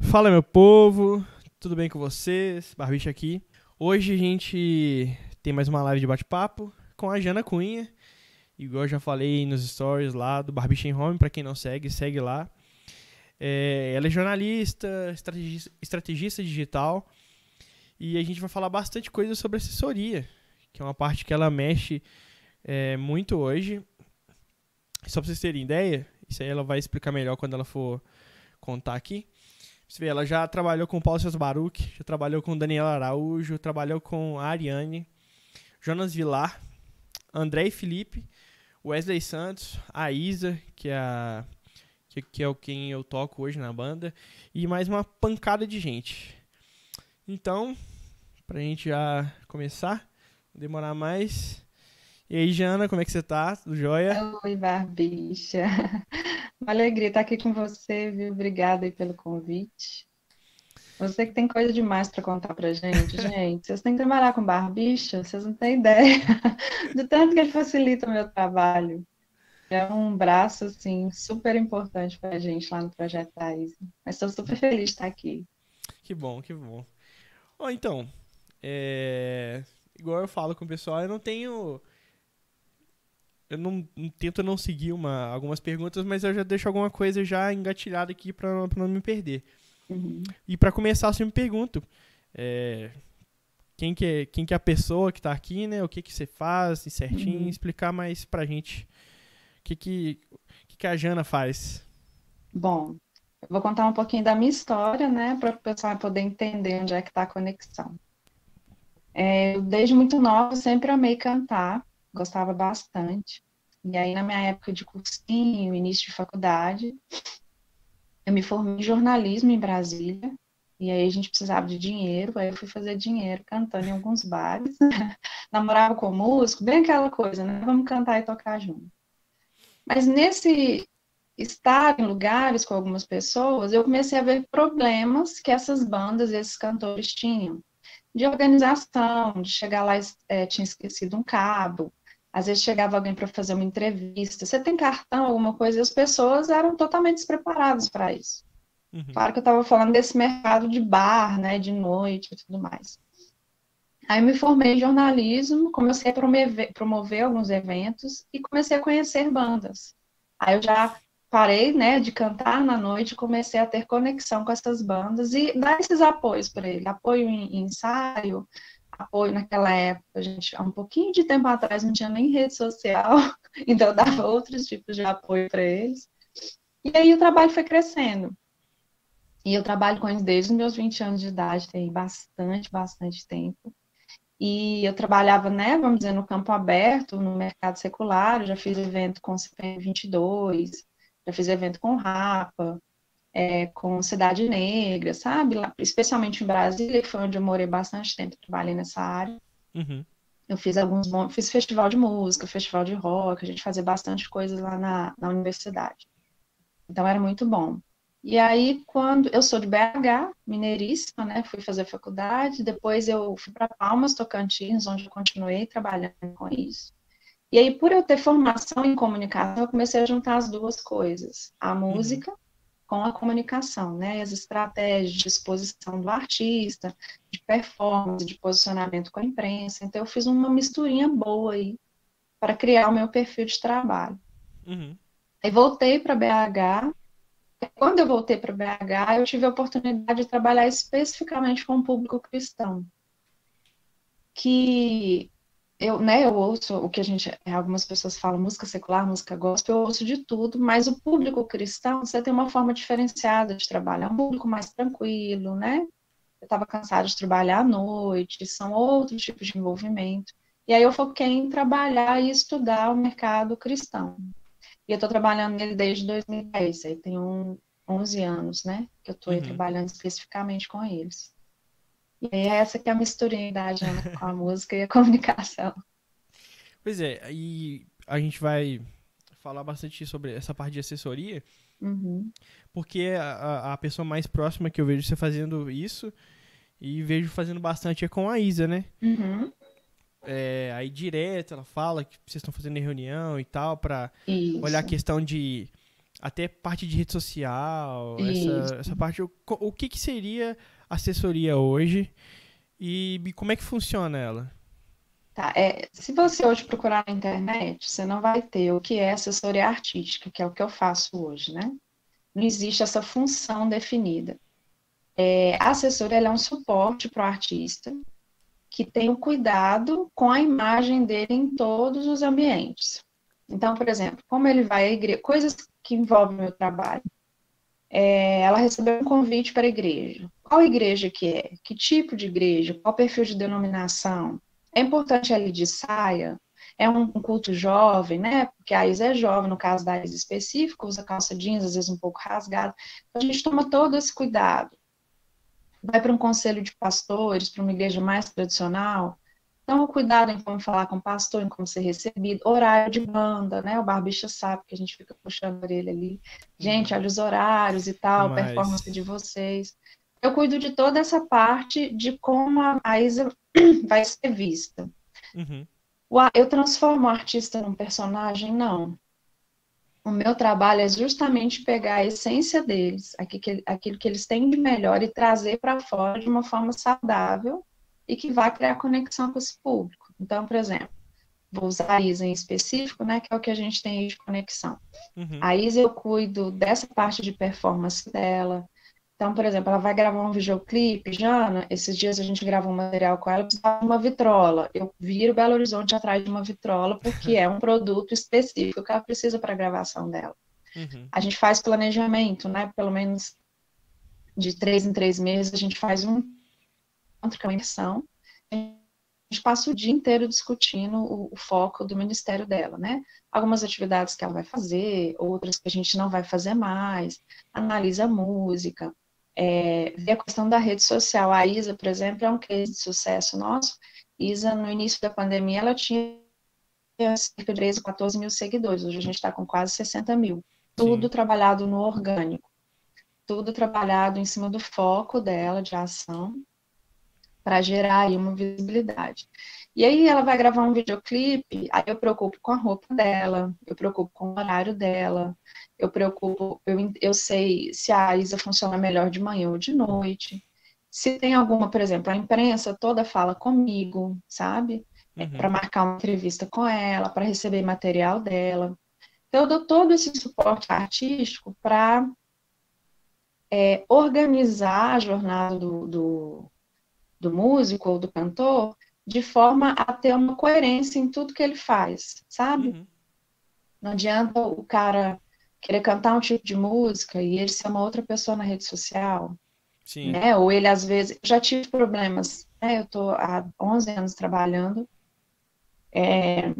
Fala, meu povo, tudo bem com vocês? Barbicha aqui. Hoje a gente tem mais uma live de bate-papo com a Jana Cunha. Igual eu já falei nos stories lá do Barbicha em Home, para quem não segue, segue lá. É, ela é jornalista, estrategista, estrategista digital e a gente vai falar bastante coisa sobre assessoria, que é uma parte que ela mexe é, muito hoje. Só para vocês terem ideia, isso aí ela vai explicar melhor quando ela for contar aqui. Você vê, ela já trabalhou com Paulo César Baruch, já trabalhou com Daniel Araújo, trabalhou com a Ariane, Jonas Vilar, André Felipe, Wesley Santos, a Isa, que é, a, que, que é o quem eu toco hoje na banda, e mais uma pancada de gente. Então, pra gente já começar, não demorar mais. E aí, Jana, como é que você tá? Tudo jóia? Oi, Barbicha. Uma alegria estar aqui com você, viu? Obrigada aí pelo convite. Você que tem coisa demais para contar pra gente, gente. Vocês têm que trabalhar com Barbicha, vocês não têm ideia do tanto que ele facilita o meu trabalho. É um braço, assim, super importante pra gente lá no Projeto Thaís. Mas estou super feliz de estar aqui. Que bom, que bom. Ó, então, é... igual eu falo com o pessoal, eu não tenho eu não, tento não seguir uma, algumas perguntas, mas eu já deixo alguma coisa já engatilhada aqui para não me perder. Uhum. E para começar, eu sempre pergunto é, quem, que é, quem que é a pessoa que está aqui, né? O que que você faz, certinho, uhum. explicar mais pra gente o que que, que que a Jana faz. Bom, eu vou contar um pouquinho da minha história, né, para o pessoal poder entender onde é que está a conexão. É, desde muito nova, sempre amei cantar, gostava bastante. E aí, na minha época de cursinho, início de faculdade, eu me formei em jornalismo em Brasília, e aí a gente precisava de dinheiro, aí eu fui fazer dinheiro cantando em alguns bares, namorava com músico, bem aquela coisa, né? Vamos cantar e tocar junto. Mas nesse estar em lugares com algumas pessoas, eu comecei a ver problemas que essas bandas, esses cantores tinham, de organização, de chegar lá, é, tinha esquecido um cabo, às vezes chegava alguém para fazer uma entrevista, você tem cartão, alguma coisa, e as pessoas eram totalmente despreparadas para isso. Uhum. Claro que eu estava falando desse mercado de bar, né, de noite e tudo mais. Aí me formei em jornalismo, comecei a promover, promover alguns eventos e comecei a conhecer bandas. Aí eu já parei, né, de cantar na noite, comecei a ter conexão com essas bandas e dar esses apoios para ele, apoio em, em ensaio, apoio naquela época, gente, há um pouquinho de tempo atrás não tinha nem rede social, então eu dava outros tipos de apoio para eles. E aí o trabalho foi crescendo. E eu trabalho com eles desde os meus 20 anos de idade, tem bastante, bastante tempo. E eu trabalhava, né, vamos dizer, no campo aberto, no mercado secular, eu já fiz evento com CPM 22, já fiz evento com Rapa, é, com Cidade Negra, sabe? Lá, especialmente em Brasília, que foi onde eu morei bastante tempo, trabalhei nessa área. Uhum. Eu fiz alguns fiz festival de música, festival de rock, a gente fazia bastante coisas lá na, na universidade. Então era muito bom. E aí, quando eu sou de BH, mineiríssima, né? Fui fazer faculdade, depois eu fui para Palmas, Tocantins, onde eu continuei trabalhando com isso. E aí, por eu ter formação em comunicação, eu comecei a juntar as duas coisas: a uhum. Com a comunicação, né? As estratégias de exposição do artista, de performance, de posicionamento com a imprensa. Então, eu fiz uma misturinha boa aí para criar o meu perfil de trabalho. Uhum. Aí voltei para BH. Quando eu voltei para BH, eu tive a oportunidade de trabalhar especificamente com o público cristão, que eu, né, eu ouço o que a gente, algumas pessoas falam música secular, música gospel, eu ouço de tudo, mas o público cristão, você tem uma forma diferenciada de trabalhar, um público mais tranquilo, né? Eu estava cansada de trabalhar à noite, são outros tipos de envolvimento. E aí eu foquei em trabalhar e estudar o mercado cristão. E eu estou trabalhando nele desde 2010, aí tem um, 11 anos, né, que eu estou uhum. trabalhando especificamente com eles. E é essa que é a misturinha da agenda com a música e a comunicação. Pois é, e a gente vai falar bastante sobre essa parte de assessoria, uhum. porque a, a pessoa mais próxima que eu vejo você fazendo isso, e vejo fazendo bastante é com a Isa, né? Uhum. É, aí direto ela fala que vocês estão fazendo reunião e tal, para olhar a questão de até parte de rede social, essa, essa, parte. O, o que, que seria assessoria hoje e como é que funciona ela? Tá, é, se você hoje procurar na internet, você não vai ter o que é assessoria artística, que é o que eu faço hoje, né? Não existe essa função definida. É, a assessoria é um suporte para o artista que tem o cuidado com a imagem dele em todos os ambientes. Então, por exemplo, como ele vai à igreja, coisas que envolvem o meu trabalho. É, ela recebeu um convite para a igreja. Qual igreja que é? Que tipo de igreja? Qual perfil de denominação? É importante ali de saia? É um, culto jovem, né? Porque a Isa é jovem, no caso da Isa específico, usa calça jeans, às vezes um pouco rasgada. Então, a gente toma todo esse cuidado. Vai para um conselho de pastores, para uma igreja mais tradicional, então, cuidado em como falar com o pastor, em como ser recebido, horário de banda, né? O barbicha sabe que a gente fica puxando a orelha ali. Gente, olha os horários e tal, Mas... performance de vocês. Eu cuido de toda essa parte de como a Isa vai ser vista. Uhum. Eu transformo o artista num personagem? Não. O meu trabalho é justamente pegar a essência deles, aquilo que eles têm de melhor, e trazer para fora de uma forma saudável e que vai criar conexão com esse público. Então, por exemplo, vou usar a Isa em específico, né, que é o que a gente tem de conexão. Uhum. A Isa eu cuido dessa parte de performance dela. Então, por exemplo, ela vai gravar um videoclipe, Jana, esses dias a gente gravou um material com ela, precisava de uma vitrola. Eu viro Belo Horizonte atrás de uma vitrola, porque é um produto específico que ela precisa para a gravação dela. Uhum. A gente faz planejamento, né, pelo menos de três em três meses, a gente faz um encontro, a imersão, a gente passa o dia inteiro discutindo o, o, foco do ministério dela, né? Algumas atividades que ela vai fazer, outras que a gente não vai fazer mais, analisa a música, é, vê a questão da rede social. A Isa, por exemplo, é um case de sucesso nosso. Isa, no início da pandemia, ela tinha cerca de 13, 14 mil seguidores. Hoje a gente está com quase 60 mil. Tudo Sim. trabalhado no orgânico. Tudo trabalhado em cima do foco dela de ação para gerar aí uma visibilidade. E aí ela vai gravar um videoclipe, aí eu preocupo com a roupa dela, eu preocupo com o horário dela, eu preocupo, eu, eu sei se a Isa funciona melhor de manhã ou de noite. Se tem alguma, por exemplo, a imprensa toda fala comigo, sabe? É, uhum. Para marcar uma entrevista com ela, para receber material dela. Então, eu dou todo esse suporte artístico para é, organizar a jornada do, do, do músico ou do cantor, de forma a ter uma coerência em tudo que ele faz, sabe? Uhum. Não adianta o cara querer cantar um tipo de música e ele ser uma outra pessoa na rede social, Sim. né? Ou ele às vezes já tive problemas, né? Eu tô há 11 anos trabalhando é,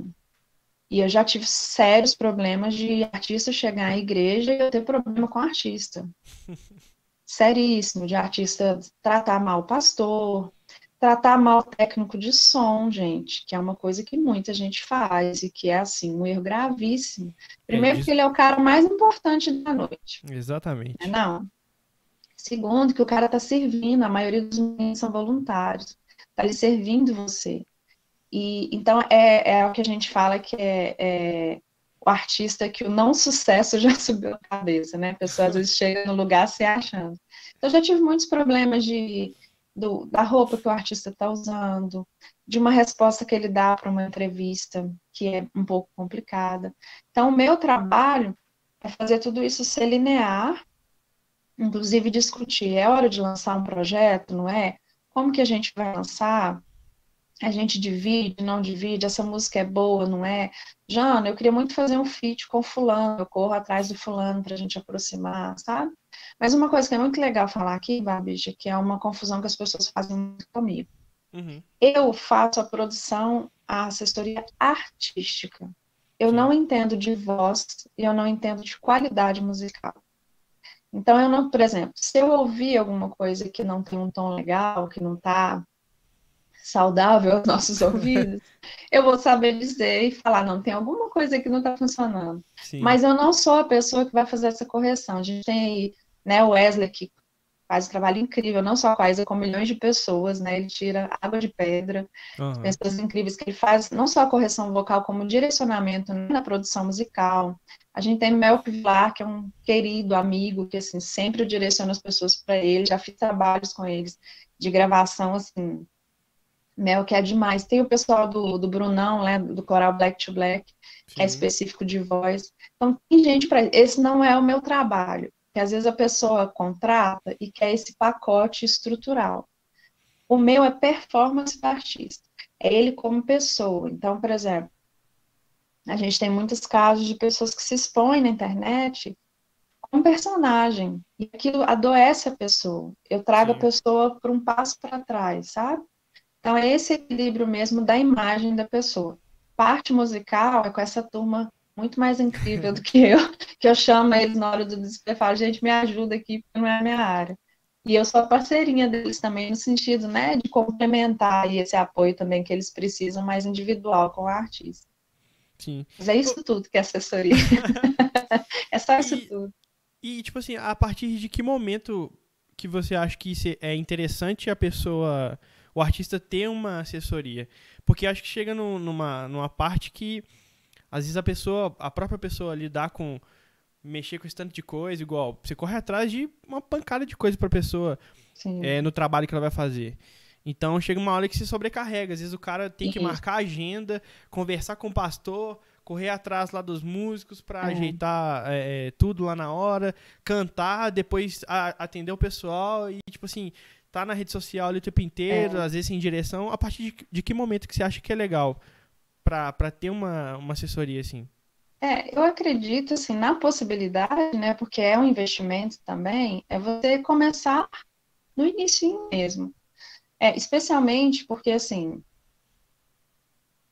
e eu já tive sérios problemas de artista chegar à igreja e eu ter problema com o artista. seríssimo de artista tratar mal o pastor, tratar mal o técnico de som, gente, que é uma coisa que muita gente faz e que é assim um erro gravíssimo. Primeiro, é porque ele é o cara mais importante da noite. Exatamente. É, não. Segundo, que o cara está servindo, a maioria dos meninos são voluntários, está lhe servindo você. E então é, é o que a gente fala que é, é o artista que o não sucesso já subiu a cabeça, né? A pessoa às vezes chega no lugar se achando. Então, eu já tive muitos problemas de, do, da roupa que o artista está usando, de uma resposta que ele dá para uma entrevista, que é um pouco complicada. Então, o meu trabalho é fazer tudo isso ser linear, inclusive discutir, é hora de lançar um projeto, não é? Como que a gente vai lançar? a gente divide, não divide, essa música é boa, não é? Jana, eu queria muito fazer um feat com fulano, eu corro atrás do fulano para a gente aproximar, sabe? Mas uma coisa que é muito legal falar aqui, Babicha, que é uma confusão que as pessoas fazem muito comigo. Uhum. Eu faço a produção, a assessoria artística. Eu Sim. não entendo de voz e eu não entendo de qualidade musical. Então, eu não, por exemplo, se eu ouvir alguma coisa que não tem um tom legal, que não está saudável aos nossos ouvidos, eu vou saber dizer e falar, não, tem alguma coisa que não está funcionando. Sim. Mas eu não sou a pessoa que vai fazer essa correção. A gente tem aí, né, o Wesley que faz um trabalho incrível, não só com a Isa, com milhões de pessoas, né, ele tira água de pedra, uhum. pessoas incríveis que ele faz, não só a correção vocal, como direcionamento na produção musical, A gente tem Mel Pilar, que é um querido amigo, que assim, sempre eu direciono as pessoas para ele, já fiz trabalhos com eles de gravação, assim, Mel, que é demais. Tem o pessoal do, do Brunão, né, do Coral Black to Black, Sim. que é específico de voz. Então, tem gente para. Esse não é o meu trabalho, que às vezes a pessoa contrata e quer esse pacote estrutural. O meu é performance do artista, é ele como pessoa. Então, por exemplo, a gente tem muitos casos de pessoas que se expõem na internet como personagem, e aquilo adoece a pessoa. Eu trago Sim. a pessoa para um passo para trás, sabe? Então, é esse equilíbrio mesmo da imagem da pessoa. Parte musical é com essa turma muito mais incrível do que eu, que eu chamo eles na hora do desespero falo, gente, me ajuda aqui, porque não é a minha área. E eu sou a parceirinha deles também, no sentido, né, de complementar esse apoio também que eles precisam, mais individual com o artista. Sim. Mas é isso tudo que é assessoria. é só isso e, tudo. E, tipo assim, a partir de que momento que você acha que é interessante a pessoa, o artista ter uma assessoria? Porque acho que chega no, numa, numa parte que, às vezes, a pessoa, a própria pessoa lidar com mexer com esse tanto de coisa, igual você corre atrás de uma pancada de coisa pra pessoa é, no trabalho que ela vai fazer. Então chega uma hora que se sobrecarrega. Às vezes o cara tem que marcar a agenda, conversar com o pastor, correr atrás lá dos músicos para é. ajeitar é, tudo lá na hora, cantar, depois a, atender o pessoal e, tipo assim, tá na rede social ali o tempo inteiro, é. às vezes em direção. A partir de, de, que momento que você acha que é legal para ter uma, uma assessoria assim? É, eu acredito assim na possibilidade, né? Porque é um investimento também, é você começar no início mesmo. É, especialmente porque assim,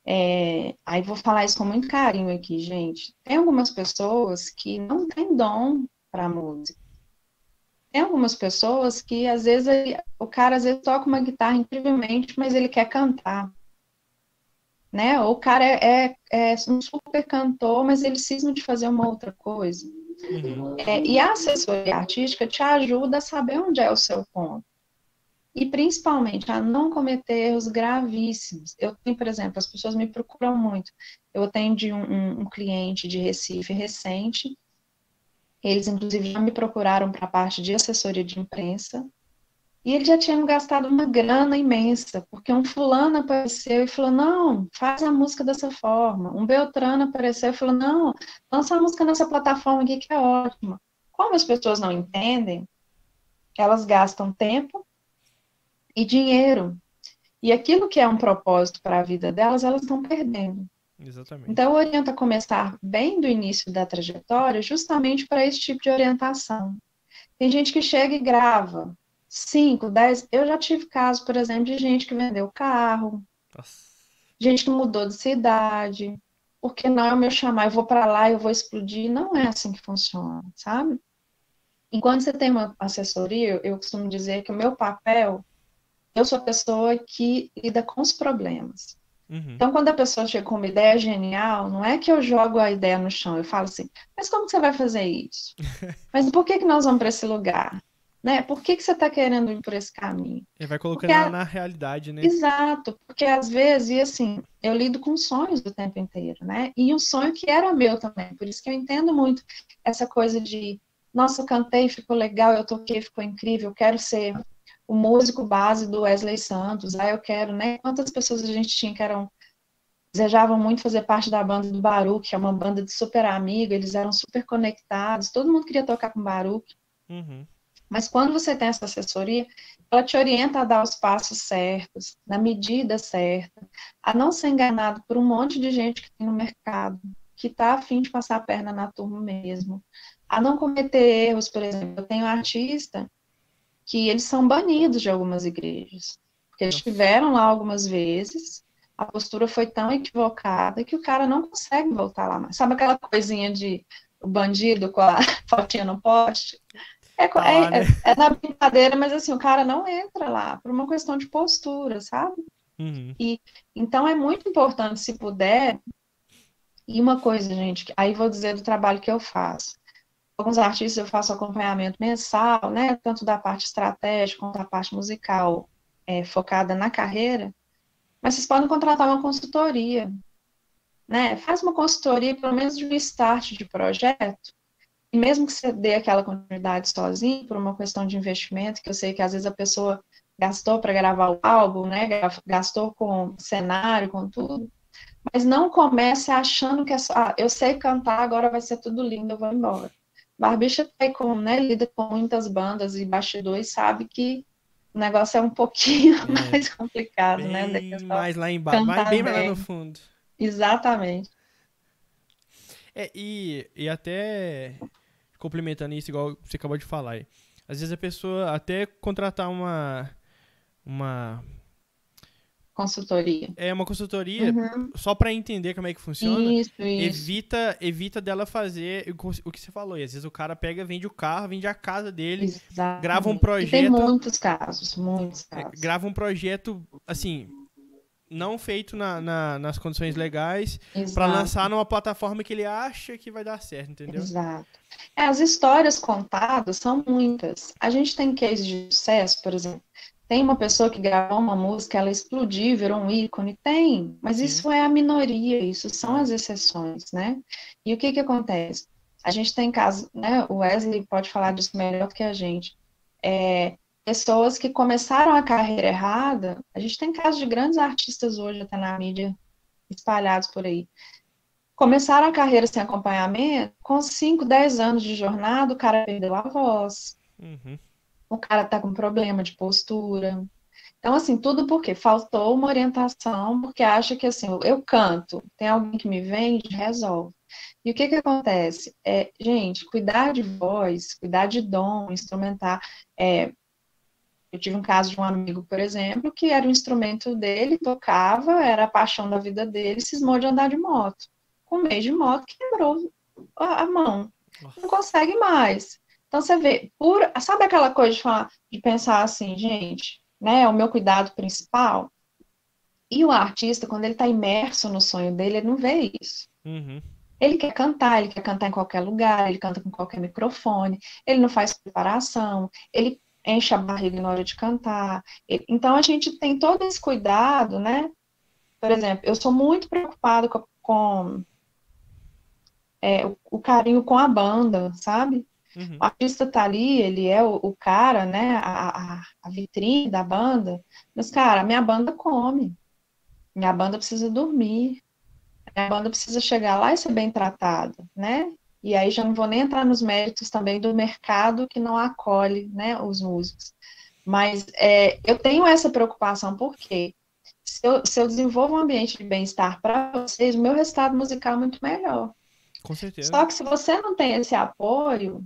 é, aí vou falar isso com muito carinho aqui, gente. Tem algumas pessoas que não têm dom para música. Tem algumas pessoas que às vezes ele, o cara às vezes toca uma guitarra incrivelmente, mas ele quer cantar né? Ou o cara é, é, é, um super cantor, mas ele cisma de fazer uma outra coisa. Uhum. É, e a assessoria artística te ajuda a saber onde é o seu ponto. E principalmente a não cometer erros gravíssimos. Eu tenho, por exemplo, as pessoas me procuram muito. Eu atendi um, um, um cliente de Recife recente. Eles, inclusive, já me procuraram para a parte de assessoria de imprensa. E eles já tinham gastado uma grana imensa, porque um fulano apareceu e falou, não, faz a música dessa forma. Um Beltrano apareceu e falou, não, lança a música nessa plataforma aqui que é ótima. Como as pessoas não entendem, elas gastam tempo e dinheiro. E aquilo que é um propósito para a vida delas, elas estão perdendo. Exatamente. Então, eu oriento a começar bem do início da trajetória, justamente para esse tipo de orientação. Tem gente que chega e grava, 5, 10. Eu já tive casos, por exemplo, de gente que vendeu carro, Nossa. gente que mudou de cidade, porque não é o meu chamar, eu vou para lá, eu vou explodir. Não é assim que funciona, sabe? Enquanto você tem uma assessoria, eu costumo dizer que o meu papel, eu sou a pessoa que lida com os problemas. Uhum. Então, quando a pessoa chega com uma ideia genial, não é que eu jogo a ideia no chão, eu falo assim, mas como você vai fazer isso? mas por que, que nós vamos para esse lugar? Né? Por que, que você está querendo ir por esse caminho? Ele vai colocando porque, na realidade, né? Exato, porque às vezes, e assim, eu lido com sonhos do tempo inteiro, né? E um sonho que era meu também, por isso que eu entendo muito essa coisa de, nossa, cantei, ficou legal, eu toquei, ficou incrível, eu quero ser o músico base do Wesley Santos, aí eu quero, né? Quantas pessoas a gente tinha que eram desejavam muito fazer parte da banda do Baruch, que é uma banda de super amigo, eles eram super conectados, todo mundo queria tocar com Baruch. Uhum. Mas quando você tem essa assessoria, ela te orienta a dar os passos certos, na medida certa, a não ser enganado por um monte de gente que tem no mercado, que está afim de passar a perna na turma mesmo, a não cometer erros, por exemplo, eu tenho um artista que eles são banidos de algumas igrejas, porque eles estiveram lá algumas vezes, a postura foi tão equivocada que o cara não consegue voltar lá mais. Sabe aquela coisinha de o bandido com a fotinha no poste? É, ah, né? é, é, na brincadeira, mas assim, o cara não entra lá por uma questão de postura, sabe? Uhum. E então é muito importante, se puder. E uma coisa, gente, aí vou dizer do trabalho que eu faço. Alguns artistas eu faço acompanhamento mensal, né? Tanto da parte estratégica quanto da parte musical, é, focada na carreira. Mas vocês podem contratar uma consultoria. né? Faz uma consultoria, pelo menos de um start de projeto, e mesmo que você dê aquela continuidade sozinho, por uma questão de investimento, que eu sei que às vezes a pessoa gastou para gravar o álbum, né? Gastou com cenário, com tudo. Mas não comece achando que é só, ah, eu sei cantar, agora vai ser tudo lindo, eu vou embora. Barbicha tá com, né, lida com muitas bandas e bastidores, sabe que o negócio é um pouquinho é, mais complicado, bem né? Mais lá embaixo, mais bem, bem lá no fundo. Exatamente. É, e, e até complementando isso, igual você acabou de falar aí. Às vezes a pessoa até contratar uma. Uma. Consultoria. É uma consultoria uhum. só para entender como é que funciona. Isso, isso. Evita, evita dela fazer o que você falou. E às vezes o cara pega, vende o carro, vende a casa dele, Exatamente. grava um projeto. E tem muitos casos, muitos é, casos. Grava um projeto, assim, não feito na, na, nas condições legais para lançar numa plataforma que ele acha que vai dar certo, entendeu? Exato. É, as histórias contadas são muitas. A gente tem cases de sucesso, por exemplo. Tem uma pessoa que gravou uma música, ela explodiu, virou um ícone? Tem, mas Sim. isso é a minoria, isso são as exceções, né? E o que que acontece? A gente tem casos, né? O Wesley pode falar disso melhor do que a gente. É, pessoas que começaram a carreira errada. A gente tem casos de grandes artistas hoje, até na mídia, espalhados por aí. Começaram a carreira sem acompanhamento, com 5, 10 anos de jornada, o cara perdeu a voz. Uhum. O cara tá com problema de postura. Então, assim, tudo porque faltou uma orientação, porque acha que, assim, eu canto, tem alguém que me vende, resolve. E o que que acontece? É, gente, cuidar de voz, cuidar de dom, instrumentar, é, eu tive um caso de um amigo, por exemplo, que era o instrumento dele, tocava, era a paixão da vida dele, cismou de andar de moto. Com meio de moto, quebrou a mão. Não consegue mais. Então você vê, por, sabe aquela coisa de, falar, de pensar assim, gente, né, o meu cuidado principal? E o artista, quando ele está imerso no sonho dele, ele não vê isso. Uhum. Ele quer cantar, ele quer cantar em qualquer lugar, ele canta com qualquer microfone, ele não faz preparação, ele enche a barriga na hora de cantar. Então a gente tem todo esse cuidado, né? Por exemplo, eu sou muito preocupado com, com é, o, o, carinho com a banda, sabe? Uhum. O artista tá ali, ele é o, o cara, né? A, a, a, vitrine da banda. Mas, cara, minha banda come. Minha banda precisa dormir. Minha banda precisa chegar lá e ser bem tratada, né? E aí já não vou nem entrar nos méritos também do mercado que não acolhe né, os músicos. Mas é, eu tenho essa preocupação porque se eu, se eu desenvolvo um ambiente de bem-estar para vocês, o meu resultado musical é muito melhor. Com certeza. Só que se você não tem esse apoio,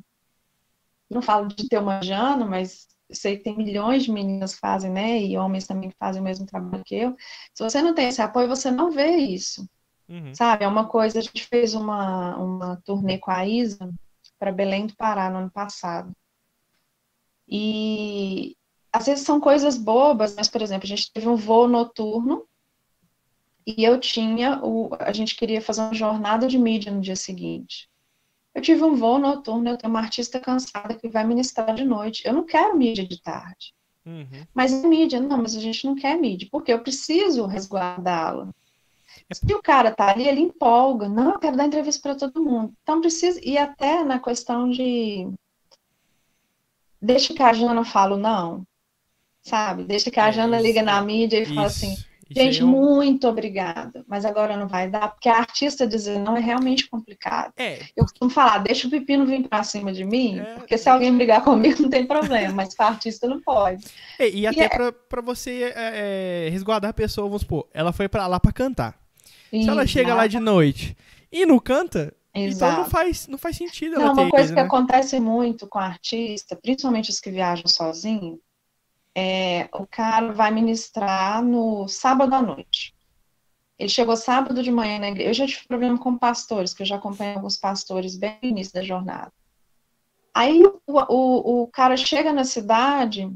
não falo de ter uma Jano, mas sei que tem milhões de meninas que fazem, né? E homens também que fazem o mesmo trabalho que eu. Se você não tem esse apoio, você não vê isso. Uhum. Sabe, é uma coisa, a gente fez uma, uma turnê com a Isa para Belém do Pará no ano passado. E às vezes são coisas bobas, mas, por exemplo, a gente teve um voo noturno e eu tinha, o, a gente queria fazer uma jornada de mídia no dia seguinte. Eu tive um voo noturno, eu tenho uma artista cansada que vai ministrar de noite. Eu não quero mídia de tarde. Uhum. Mas é mídia, não, mas a gente não quer mídia, porque eu preciso resguardá-la. Se o cara tá ali, ele empolga. Não, eu quero dar entrevista para todo mundo. Então precisa. E até na questão de. Deixa que a Jana fala não. Sabe? Deixa que a é, Jana liga na mídia e isso, fala assim. Gente, muito obrigada, mas agora não vai dar, porque a artista dizer não é realmente complicado. É. Eu costumo falar, deixa o pepino vir para cima de mim, é. porque se alguém brigar comigo não tem problema, mas para artista não pode. É, e, e até é... para você é, é, resguardar a pessoa, vamos supor, ela foi para lá para cantar. Se ela chega lá de noite e não canta, Exato. então não faz, não faz sentido ela não, Uma coisa que né? acontece muito com artista, principalmente os que viajam sozinho, é o cara vai ministrar no sábado à noite. Ele chegou sábado de manhã na igreja. Eu já tive problema com pastores, que eu já acompanhei alguns pastores bem no início da jornada. Aí o, o, o cara chega na cidade,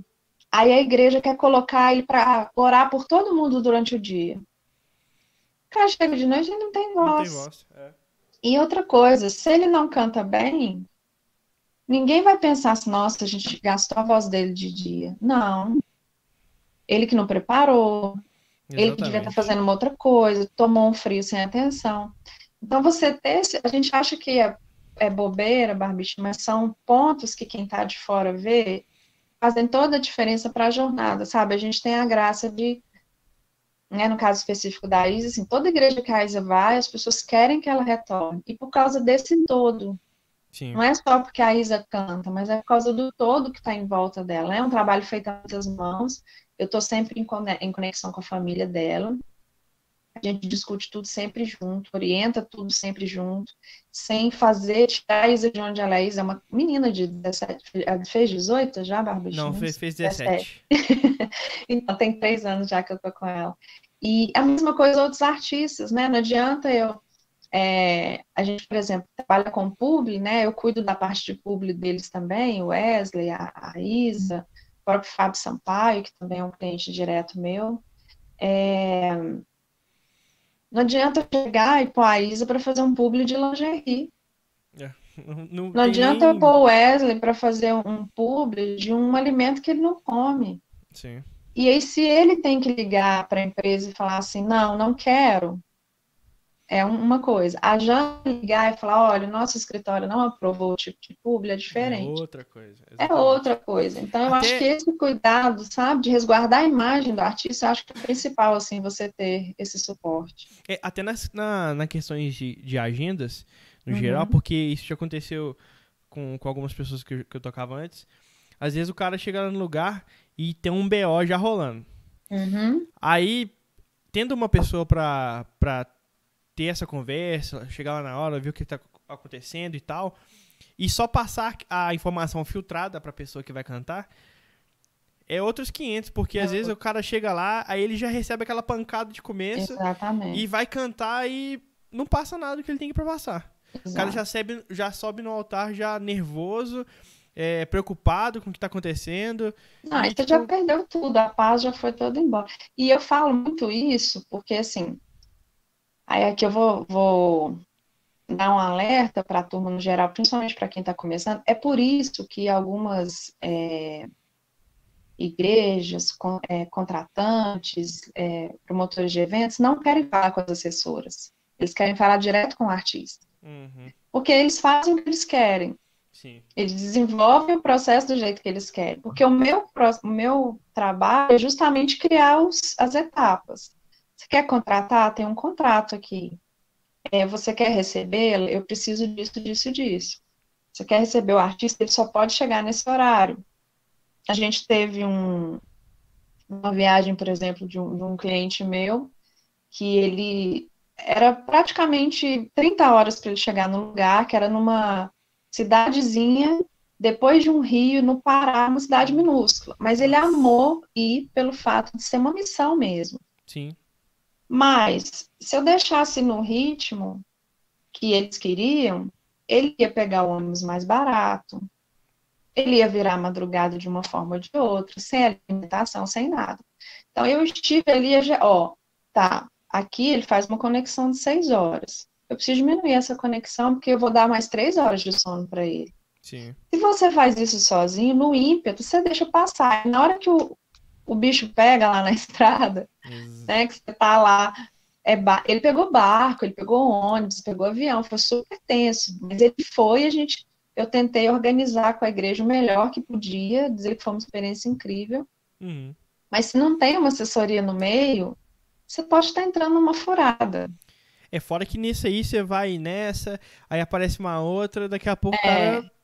aí a igreja quer colocar ele para orar por todo mundo durante o dia cara chega de noite e não tem voz. Não tem voz é. E outra coisa, se ele não canta bem, ninguém vai pensar assim, nossa, a gente gastou a voz dele de dia. Não. Ele que não preparou, Exatamente. Ele devia estar fazendo uma outra coisa, tomou um frio sem atenção. Então, você ter, a gente acha que é, é bobeira, barbicho, mas são pontos que quem está de fora vê fazem toda a diferença para a jornada, sabe? A gente tem a graça de, né, no caso específico da Isa, assim, toda igreja que a Isa vai, as pessoas querem que ela retorne. E por causa desse todo. Sim. Não é só porque a Isa canta, mas é por causa do todo que está em volta dela. É um trabalho feito a muitas mãos. Eu estou sempre em conexão com a família dela. A gente discute tudo sempre junto, orienta tudo sempre junto, sem fazer tirar a Isa de onde ela é. Isa é uma menina de 17, fez 18 já, Bárbara? Não, fez, fez 17. 17. então, tem três anos já que eu tô com ela. E a mesma coisa outros artistas, né? Não adianta eu. É, a gente, por exemplo, trabalha com publi, né? Eu cuido da parte de publi deles também, o Wesley, a, a Isa, o próprio Fábio Sampaio, que também é um cliente direto meu. É, não adianta chegar e pôr a Isa para fazer um publi de lingerie. É, não, não adianta nem... pôr o Wesley para fazer um publi de um alimento que ele não come. Sim. E aí, se ele tem que ligar para a empresa e falar assim, não, não quero, é uma coisa. A Jana ligar e falar, olha, o nosso escritório não aprovou o tipo de publi, é diferente. É outra coisa. É exatamente. É outra coisa. Então, eu Até... acho que esse cuidado, sabe, de resguardar a imagem do artista, eu acho que é principal, assim, você ter esse suporte. É, até nas, na, na questões de, de agendas, no uhum. geral, porque isso já aconteceu com, com algumas pessoas que, que eu tocava antes. Às vezes o cara chega no lugar e tem um BO já rolando. Uhum. Aí, tendo uma pessoa pra, pra ter essa conversa, chegar lá na hora, ver o que está acontecendo e tal, e só passar a informação filtrada para a pessoa que vai cantar, é outros 500, porque é às vezes o cara chega lá, aí ele já recebe aquela pancada de começo Exatamente. e vai cantar e não passa nada que ele tem que passar. Exato. O cara já, sobe, já sobe no altar já nervoso, é, preocupado com o que está acontecendo. Não, aí tipo... você já perdeu tudo, a paz já foi toda embora. E eu falo muito isso porque, assim, Aí aqui eu vou, vou dar um alerta para a turma no geral, principalmente para quem está começando. É por isso que algumas é, igrejas, com, é, contratantes, é, promotores de eventos não querem falar com as assessoras. Eles querem falar direto com o artista. Uhum. Porque eles fazem o que eles querem. Sim. Eles desenvolvem o processo do jeito que eles querem. Porque o meu, o meu trabalho é justamente criar os, as etapas. Você quer contratar? Tem um contrato aqui. É, você quer receber? Eu preciso disso, disso, disso. Você quer receber o artista? Ele só pode chegar nesse horário. A gente teve um, uma viagem, por exemplo, de um, de um cliente meu, que ele era praticamente 30 horas para ele chegar no lugar, que era numa cidadezinha, depois de um rio, no Pará, uma cidade minúscula. Mas ele amou ir pelo fato de ser uma missão mesmo. Sim. Mas, se eu deixasse no ritmo que eles queriam, ele ia pegar o ônibus mais barato, ele ia virar madrugada de uma forma ou de outra, sem alimentação, sem nada. Então, eu estive ali, ó, tá, aqui ele faz uma conexão de seis horas. Eu preciso diminuir essa conexão, porque eu vou dar mais três horas de sono para ele. Sim. Se você faz isso sozinho, no ímpeto, você deixa passar. Na hora que o, o bicho pega lá na estrada, né? Que você tá lá. É ele pegou barco, ele pegou ônibus, pegou avião, foi super tenso. Mas ele foi, a gente, eu tentei organizar com a igreja o melhor que podia, dizer que foi uma experiência incrível. Uhum. Mas se não tem uma assessoria no meio, você pode estar entrando numa furada. É fora que nisso aí você vai nessa, aí aparece uma outra, daqui a pouco é. o cara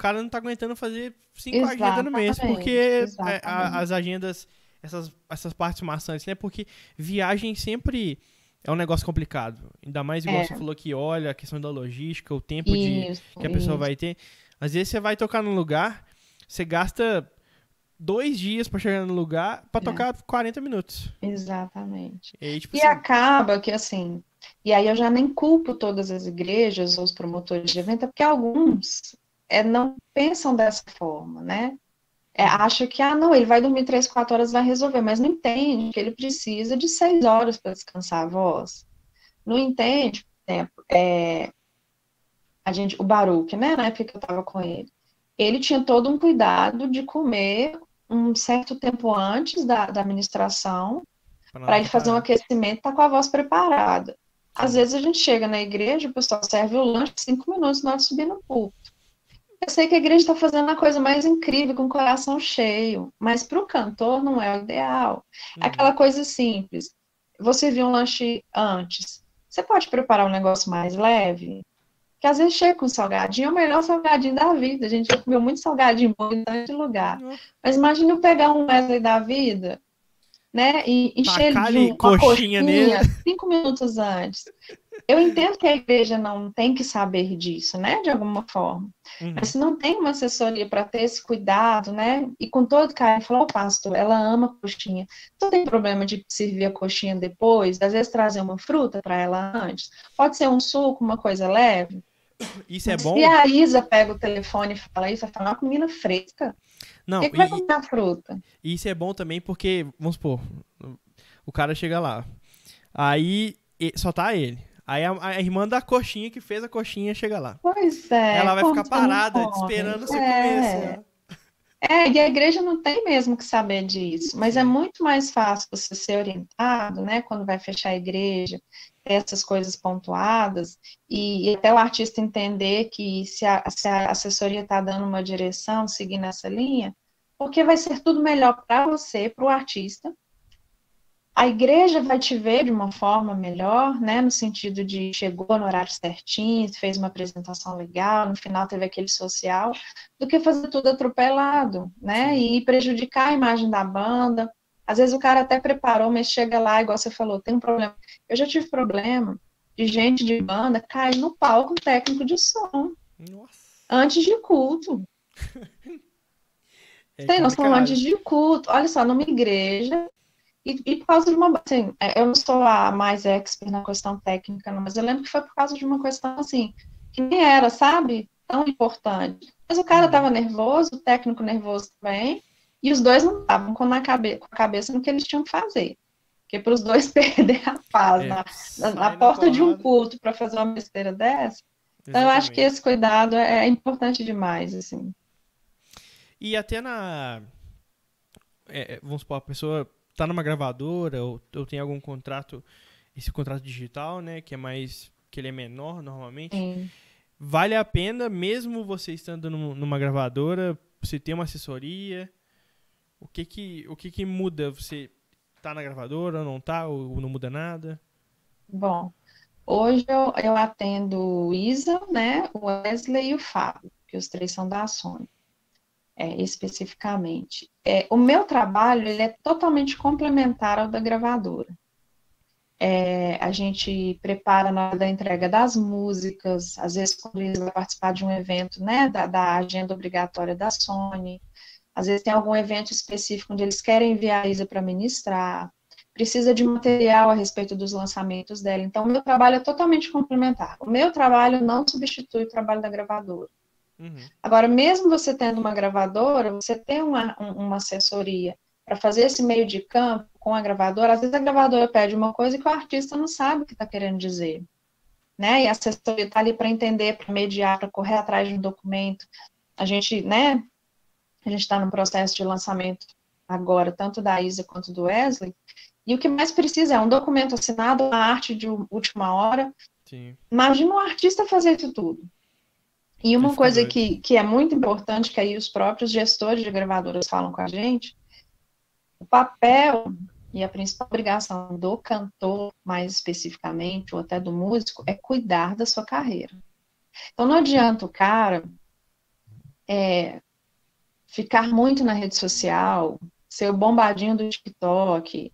cara não tá aguentando fazer cinco exatamente, agendas no mês, porque é, a, as agendas, essas, essas partes maçantes, né? Porque viagem sempre é um negócio complicado. Ainda mais igual é. você falou que olha a questão da logística, o tempo isso, de, que a pessoa isso. vai ter. Às vezes você vai tocar num lugar, você gasta dois dias para chegar no lugar para é. tocar 40 minutos. Exatamente. E, aí, tipo, e assim... acaba que assim. E aí eu já nem culpo todas as igrejas ou os promotores de evento, porque alguns é, não pensam dessa forma, né? É, acha que, ah, não, ele vai dormir três, quatro horas, vai resolver, mas não entende que ele precisa de seis horas para descansar a voz. Não entende, por exemplo, é, a gente, o Baruch, né, na época que eu estava com ele, ele tinha todo um cuidado de comer um certo tempo antes da, da administração, para ele fazer um aquecimento, tá com a voz preparada. Às vezes a gente chega na igreja, o pessoal serve o lanche cinco minutos na hora de subir no púlpito. Eu sei que a igreja está fazendo a coisa mais incrível, com o coração cheio, mas para o cantor não é o ideal. É aquela coisa simples. Você viu um lanche antes. Você pode preparar um negócio mais leve? Que às vezes chega com salgadinho, é o melhor salgadinho da vida. A gente já comeu muito salgadinho bom em tanto lugar. Mas imagina eu pegar um Wesley da vida, né? E encher ele de uma coxinha, coxinha nele. cinco minutos antes. Eu entendo que a igreja não tem que saber disso, né? De alguma forma. Uhum. Mas se não tem uma assessoria para ter esse cuidado, né? E com todo carinho, falou, oh, pastor, ela ama coxinha. Não tem problema de servir a coxinha depois, às vezes trazer uma fruta para ela antes. Pode ser um suco, uma coisa leve. Isso é bom? Se a Isa pega o telefone e fala isso, vai falar uma comida fresca. Não, Quem que vai comer a fruta? Isso é bom também porque, vamos supor, o cara chega lá, aí só tá ele. Aí a, a, irmã da coxinha que fez a coxinha chega lá. Pois é. Ela vai ficar parada esperando você é. comer. Assim, é, e a igreja não tem mesmo que saber disso, mas é muito mais fácil você ser orientado, né, quando vai fechar a igreja, ter essas coisas pontuadas, e, e até o artista entender que se a, se a assessoria está dando uma direção, seguindo essa linha, porque vai ser tudo melhor para você, para o artista, a igreja vai te ver de uma forma melhor, né, no sentido de chegou no horário certinho, fez uma apresentação legal, no final teve aquele social, do que fazer tudo atropelado, né, e prejudicar a imagem da banda. Às vezes o cara até preparou, mas chega lá, igual você falou, tem um problema. Eu já tive problema de gente de banda cair no palco técnico de som. Nossa. Antes de culto. É tem noção antes de culto. Olha só, numa igreja, e, e, por causa de uma. Assim, é, eu não sou a mais expert na questão técnica, não, mas eu lembro que foi por causa de uma questão assim, que nem era, sabe? Tão importante. Mas o cara estava uhum. nervoso, o técnico nervoso também, e os dois não estavam com, cabe com a cabeça no que eles tinham que fazer. Porque para os dois perder a paz é, na, na, na porta de um culto para fazer uma besteira dessa. Então, eu acho que esse cuidado é, é importante demais, assim. E até na. É, é vamos supor, a pessoa tá numa gravadora ou, ou tem algum contrato, esse contrato digital, né, que é mais que ele é menor normalmente. Sim. Vale a pena mesmo você estando numa gravadora, você ter uma assessoria? O que que o que que muda? Você tá na gravadora ou não tá ou não muda nada? Bom, hoje eu, eu atendo o Isa, né, o Wesley e o Fábio, que os três são da Sony é, especificamente. É, o meu trabalho ele é totalmente complementar ao da gravadora. É, a gente prepara na hora da entrega das músicas, às vezes quando eles vão participar de um evento, né, da, da, agenda obrigatória da Sony, às vezes tem algum evento específico onde eles querem enviar a Isa para ministrar, precisa de material a respeito dos lançamentos dela, então meu trabalho é totalmente complementar. O meu trabalho não substitui o trabalho da gravadora. Uhum. Agora, mesmo você tendo uma gravadora, você tem uma, uma assessoria para fazer esse meio de campo com a gravadora, às vezes a gravadora pede uma coisa que o artista não sabe o que está querendo dizer. Né? E a assessoria está ali para entender, para mediar, para correr atrás de um documento. A gente, né? A gente está no processo de lançamento agora, tanto da Isa quanto do Wesley, e o que mais precisa é um documento assinado, uma arte de última hora. Sim. Imagina um artista fazer isso tudo. E uma coisa que, que é muito importante, que aí os próprios gestores de gravadoras falam com a gente, o papel e a principal obrigação do cantor, mais especificamente, ou até do músico, é cuidar da sua carreira. Então não adianta o cara é, ficar muito na rede social, ser o bombadinho do TikTok,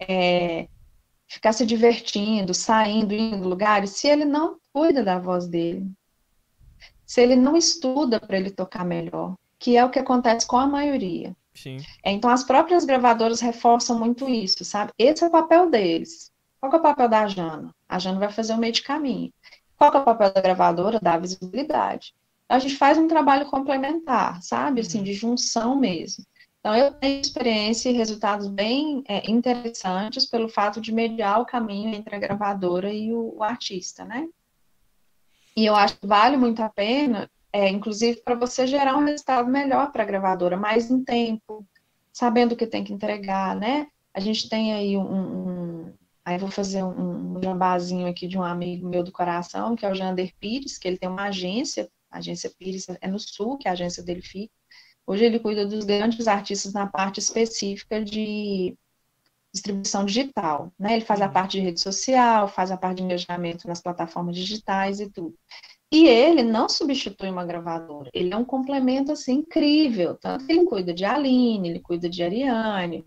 é, ficar se divertindo, saindo, indo em lugares, se ele não cuida da voz dele, se ele não estuda para ele tocar melhor, que é o que acontece com a maioria. Sim. É, então, as próprias gravadoras reforçam muito isso, sabe? Esse é o papel deles. Qual é o papel da Jana? A Jana vai fazer o meio de caminho. Qual é o papel da gravadora? Dar visibilidade. A gente faz um trabalho complementar, sabe? Assim, uhum. de junção mesmo. Então, eu tenho experiência e resultados bem é, interessantes pelo fato de mediar o caminho entre a gravadora e o, o artista, né? E eu acho que vale muito a pena, é, inclusive para você gerar um resultado melhor para a gravadora, mais em tempo, sabendo o que tem que entregar, né? A gente tem aí um, um aí vou fazer um, um jambazinho aqui de um amigo meu do coração, que é o Jander Pires, que ele tem uma agência, a agência Pires é no Sul, que a agência dele fica. Hoje ele cuida dos grandes artistas na parte específica de distribuição digital, né? Ele faz a uhum. parte de rede social, faz a parte de engajamento nas plataformas digitais e tudo. E ele não substitui uma gravadora, ele é um complemento assim incrível, tanto que ele cuida de Aline, ele cuida de Ariane,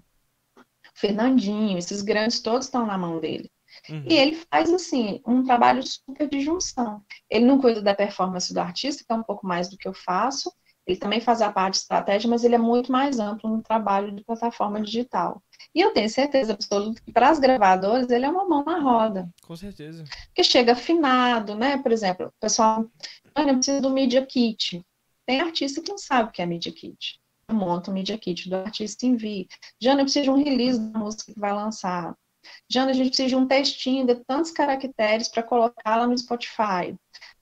Fernandinho, esses grandes todos estão na mão dele. Uhum. E ele faz assim um trabalho super de junção. Ele não cuida da performance do artista, que é um pouco mais do que eu faço. Ele também faz a parte de estratégia, mas ele é muito mais amplo no trabalho de plataforma digital. E eu tenho certeza absoluta que para as gravadoras ele é uma mão na roda. Com certeza. Porque chega afinado, né? Por exemplo, o pessoal, olha, eu preciso do Media Kit. Tem artista que não sabe o que é Media Kit. Eu monto o Media Kit do artista e envio. Jana, eu preciso de um release da música que vai lançar. Jana, a gente precisa de um textinho de tantos caracteres para colocar lá no Spotify.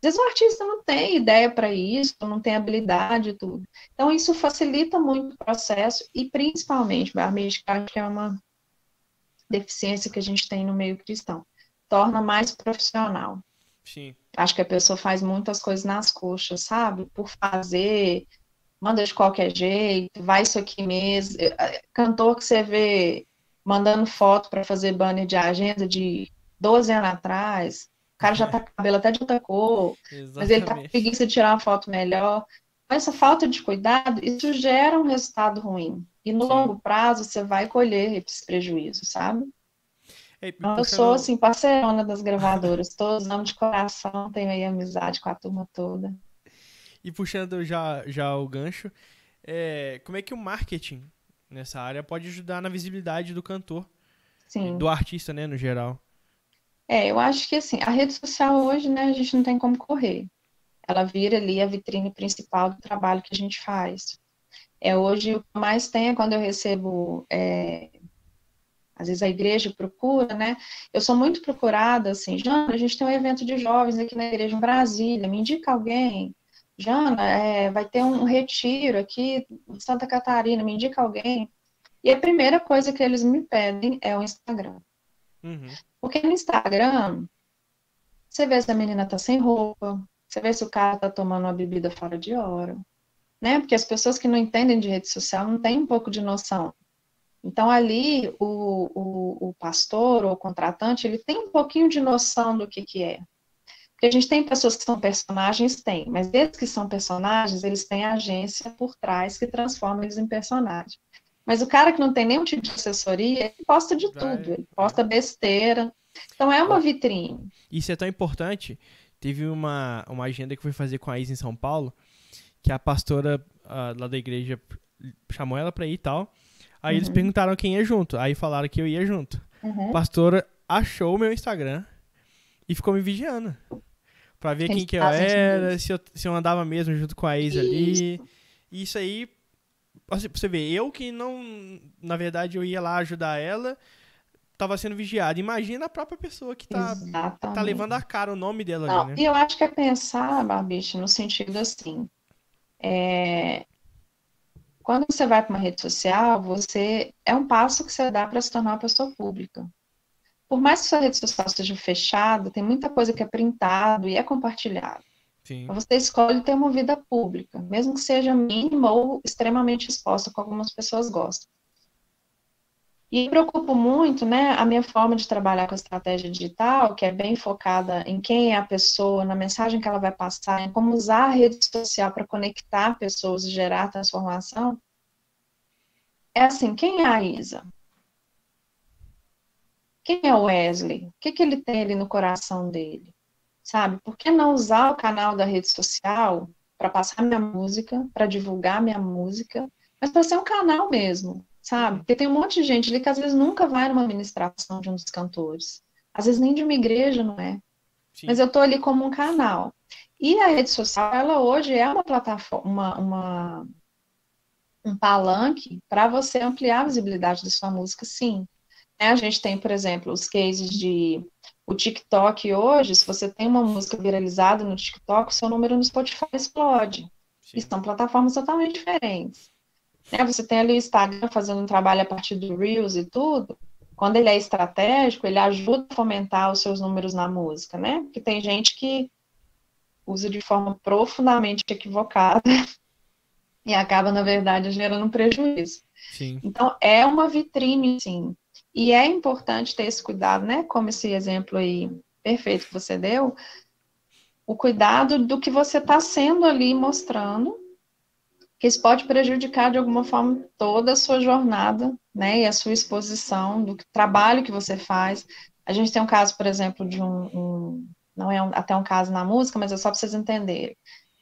Às vezes o artista não tem ideia para isso, não tem habilidade e tudo. Então, isso facilita muito o processo e, principalmente, Barmid, que acho que é uma deficiência que a gente tem no meio cristão, torna mais profissional. Sim. Acho que a pessoa faz muitas coisas nas coxas, sabe? Por fazer, manda de qualquer jeito, vai isso aqui mesmo. Cantor que você vê mandando foto para fazer banner de agenda de 12 anos atrás. O cara já tá com cabelo até de outra cor, Exatamente. mas ele tá com preguiça de tirar uma foto melhor. Essa falta de cuidado, isso gera um resultado ruim. E no Sim. longo prazo você vai colher esses prejuízos, sabe? então, eu sou, assim, parceirona das gravadoras. Todos amo de coração, tenho aí amizade com a turma toda. E puxando já, já o gancho, é, como é que o marketing nessa área pode ajudar na visibilidade do cantor, Sim. do artista, né, no geral. É, eu acho que assim, a rede social hoje, né, a gente não tem como correr. Ela vira ali a vitrine principal do trabalho que a gente faz. É hoje o que mais tem é quando eu recebo, é, às vezes a igreja procura, né? Eu sou muito procurada, assim, Jana, a gente tem um evento de jovens aqui na igreja em Brasília, me indica alguém. Jana, é, vai ter um retiro aqui em Santa Catarina, me indica alguém. E a primeira coisa que eles me pedem é o Instagram. Uhum. Porque no Instagram, você vê se a menina tá sem roupa, você vê se o cara tá tomando uma bebida fora de hora, né? Porque as pessoas que não entendem de rede social não têm um pouco de noção. Então, ali, o, o, o pastor ou o contratante, ele tem um pouquinho de noção do que que é. Porque a gente tem pessoas que são personagens, tem, mas desde que são personagens, eles têm agência por trás que transforma eles em personagem. Mas o cara que não tem nenhum tipo de assessoria, ele posta de tudo, ele posta besteira. Então é uma vitrine. Isso é tão importante. Teve uma, uma agenda que eu fui fazer com a Isa em São Paulo, que a pastora uh, lá da igreja chamou ela pra ir e tal. Aí uhum. eles perguntaram quem ia junto. Aí falaram que eu ia junto. Uhum. A pastora achou o meu Instagram e ficou me vigiando. Pra ver quem que eu era, se eu, se eu andava mesmo junto com a ex ali. Isso aí, assim, pra você ver, eu que não. Na verdade, eu ia lá ajudar ela, tava sendo vigiado. Imagina a própria pessoa que tá, tá levando a cara o nome dela não, ali, né? E eu acho que é pensar, Barbicha, no sentido assim. É... Quando você vai para uma rede social, você é um passo que você dá para se tornar uma pessoa pública por mais que sua rede social seja fechada, tem muita coisa que é printado e é compartilhado. Sim. Você escolhe ter uma vida pública, mesmo que seja mínima ou extremamente exposta, como algumas pessoas gostam. E me preocupo muito, né, a minha forma de trabalhar com a estratégia digital, que é bem focada em quem é a pessoa, na mensagem que ela vai passar, em como usar a rede social para conectar pessoas e gerar transformação. É assim, quem é a Isa? Quem é o Wesley? O que, que ele tem ali no coração dele? Sabe? Por que não usar o canal da rede social para passar minha música, para divulgar minha música, mas para ser um canal mesmo, sabe? Porque tem um monte de gente ali que às vezes nunca vai numa ministração de um dos cantores. Às vezes nem de uma igreja, não é? Sim. Mas eu estou ali como um canal. E a rede social, ela hoje é uma plataforma, uma, uma um palanque para você ampliar a visibilidade da sua música, sim. Né? A gente tem, por exemplo, os cases de o TikTok hoje, se você tem uma música viralizada no TikTok, o seu número no Spotify explode. Sim. E são plataformas totalmente diferentes. Né? Você tem ali o Instagram fazendo um trabalho a partir do Reels e tudo. Quando ele é estratégico, ele ajuda a fomentar os seus números na música, né? Porque tem gente que usa de forma profundamente equivocada e acaba, na verdade, gerando um prejuízo. Sim. Então, é uma vitrine, sim. E é importante ter esse cuidado, né? Como esse exemplo aí perfeito que você deu, o cuidado do que você está sendo ali mostrando, que isso pode prejudicar de alguma forma toda a sua jornada, né? E a sua exposição do trabalho que você faz. A gente tem um caso, por exemplo, de um, um não é um, até um caso na música, mas é só para vocês entenderem.